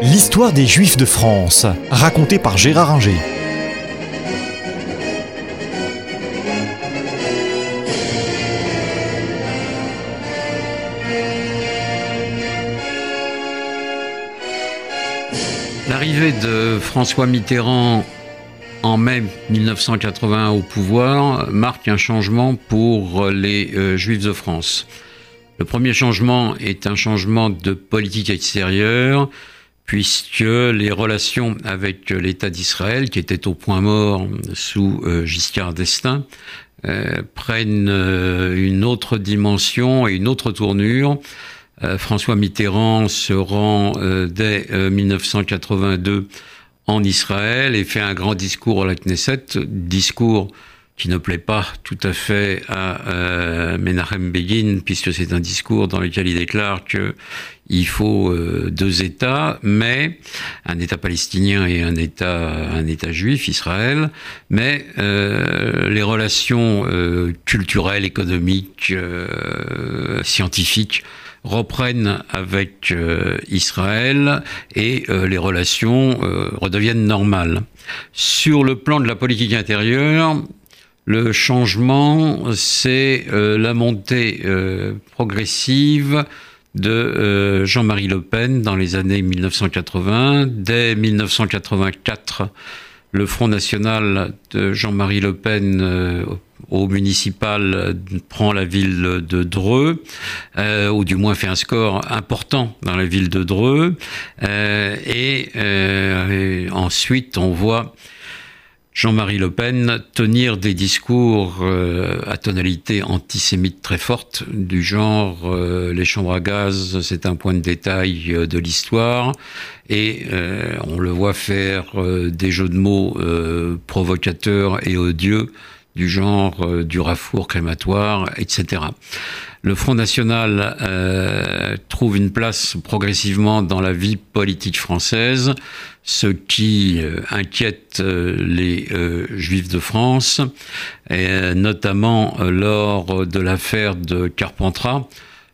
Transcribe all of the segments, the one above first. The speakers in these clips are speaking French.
L'histoire des Juifs de France, racontée par Gérard Inger. L'arrivée de François Mitterrand en mai 1981 au pouvoir marque un changement pour les euh, Juifs de France. Le premier changement est un changement de politique extérieure, puisque les relations avec l'État d'Israël, qui était au point mort sous euh, Giscard d'Estaing, euh, prennent une autre dimension et une autre tournure. François Mitterrand se rend dès 1982 en Israël et fait un grand discours à la Knesset, discours qui ne plaît pas tout à fait à euh, Menachem Begin, puisque c'est un discours dans lequel il déclare que il faut euh, deux États, mais un État palestinien et un État, un État juif, Israël, mais euh, les relations euh, culturelles, économiques, scientifiques reprennent avec euh, Israël et euh, les relations euh, redeviennent normales. Sur le plan de la politique intérieure, le changement, c'est la montée progressive de Jean-Marie Le Pen dans les années 1980. Dès 1984, le Front National de Jean-Marie Le Pen au municipal euh, prend la ville de Dreux, euh, ou du moins fait un score important dans la ville de Dreux, euh, et, ensuite on voit Jean-Marie Le Pen tenir des discours à tonalité antisémite très forte, du genre les chambres à gaz, c'est un point de détail de l'histoire, et on le voit faire des jeux de mots provocateurs et odieux du genre euh, du rafour crématoire, etc. Le Front National euh, trouve une place progressivement dans la vie politique française, ce qui euh, inquiète les Juifs de France, notamment lors de l'affaire de Carpentras,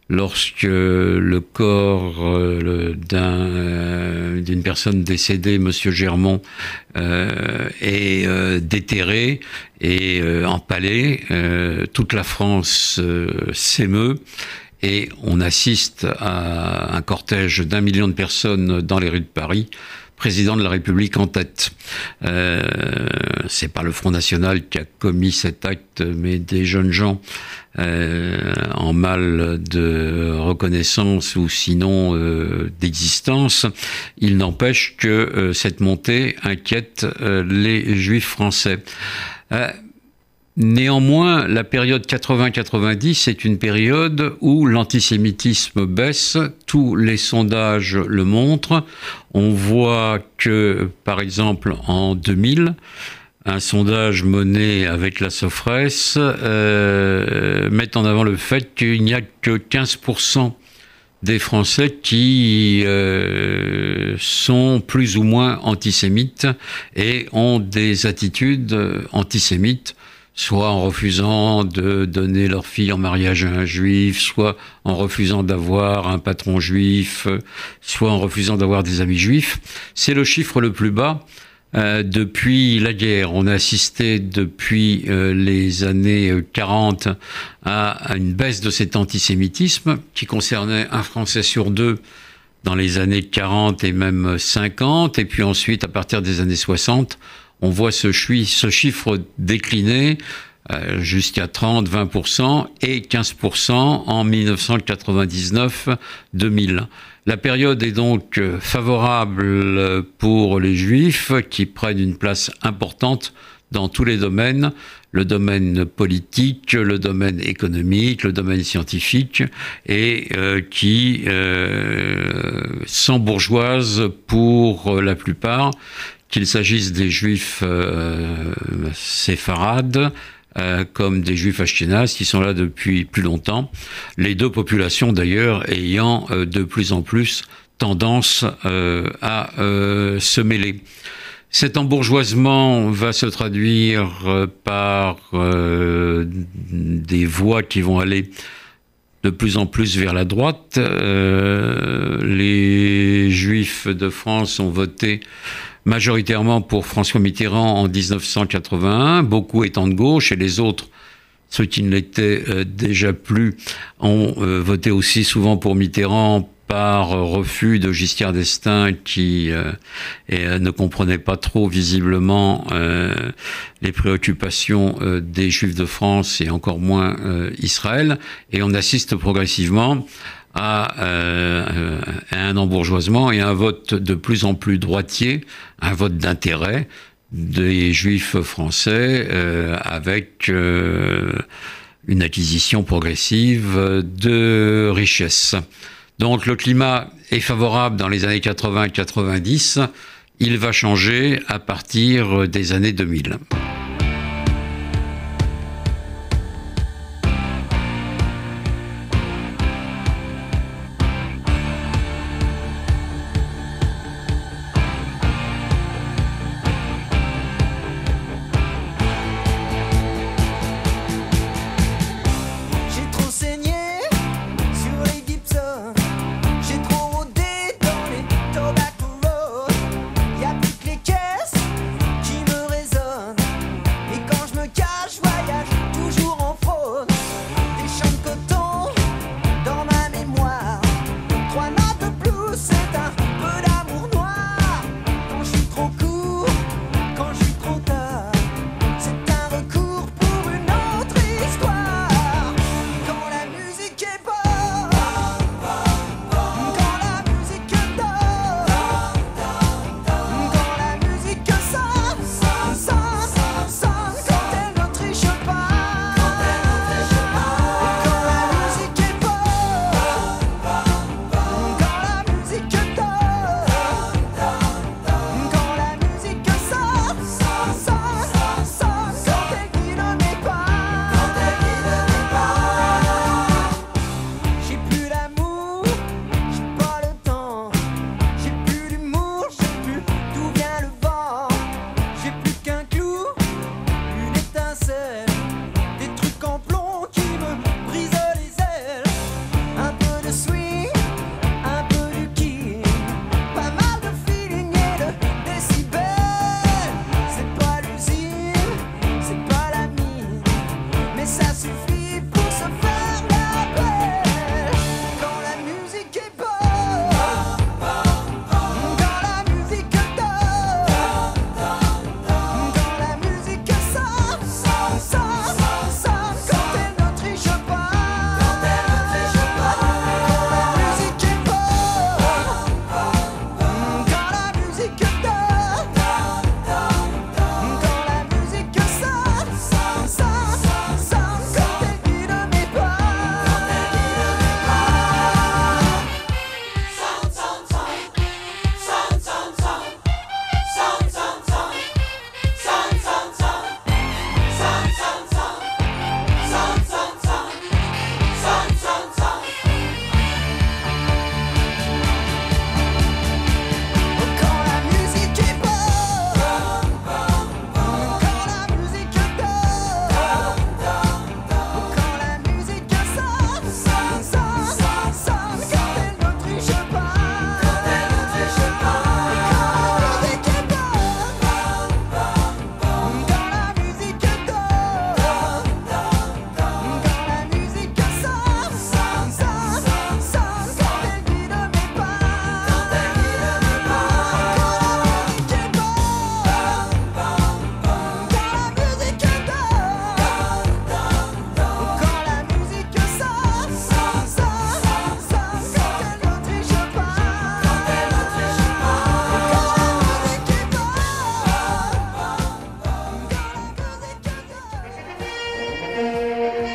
lorsque le corps euh, euh, d'une personne décédée, Monsieur Germont, euh, est déterré et empalé, toute la France s'émeut et on assiste à un cortège d'un million de personnes dans les rues de Paris président de la République en tête. Euh, c'est pas le Front National qui a commis cet acte, mais des jeunes gens euh, en mal de reconnaissance ou sinon euh, d'existence. Il n'empêche que euh, cette montée inquiète les Juifs français. Néanmoins, la période 80-90 est une période où l'antisémitisme baisse. Tous les sondages le montrent. On voit que, par exemple, en 2000, un sondage mené avec la Sofres euh, met en avant le fait qu'il n'y a que 15% des Français qui euh, sont plus ou moins antisémites et ont des attitudes antisémites soit en refusant de donner leur fille en mariage à un juif, soit en refusant d'avoir un patron juif, soit en refusant d'avoir des amis juifs. C'est le chiffre le plus bas euh, depuis la guerre. On a assisté depuis euh, les années 40 à, à, une baisse de cet antisémitisme qui concernait un Français sur deux dans les années 40 et même 50, et puis ensuite à partir des années 60, on voit ce, chiffre décliner euh, jusqu'à 30, 20% et 15% en 1999-2000. La période est donc favorable pour les juifs qui prennent une place importante dans tous les domaines, le domaine politique, le domaine économique, le domaine scientifique, et euh, qui euh, s'embourgeoisent pour la plupart, qu'il s'agisse des juifs euh, séfarades, euh, comme des juifs ashkénazes qui sont là depuis plus longtemps, les deux populations d'ailleurs ayant euh, de plus en plus tendance à se mêler. Cet embourgeoisement va se traduire par des voix qui vont aller de plus en plus vers la droite. Les Juifs de France ont voté majoritairement pour François Mitterrand en 1981, beaucoup étant de gauche, et les autres, ceux qui ne l'étaient euh, déjà plus, ont euh, voté aussi souvent pour Mitterrand par refus de Giscard d'Estaing qui euh, ne comprenait pas trop visiblement les préoccupations des Juifs de France et encore moins Israël. Et on assiste progressivement euh, à, un embourgeoisement et un vote de plus en plus droitier, un vote d'intérêt des juifs français euh, avec euh, une acquisition progressive de richesses. Donc le climat est favorable dans les années 80-90, il va changer à partir des années 2000.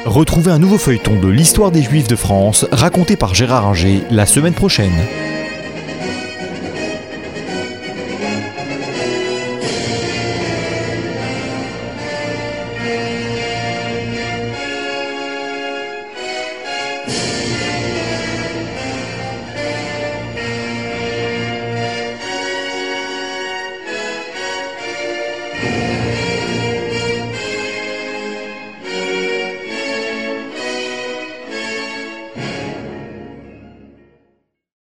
Retrouvez un nouveau feuilleton de l'histoire des Juifs de France raconté par Gérard Inger la semaine prochaine.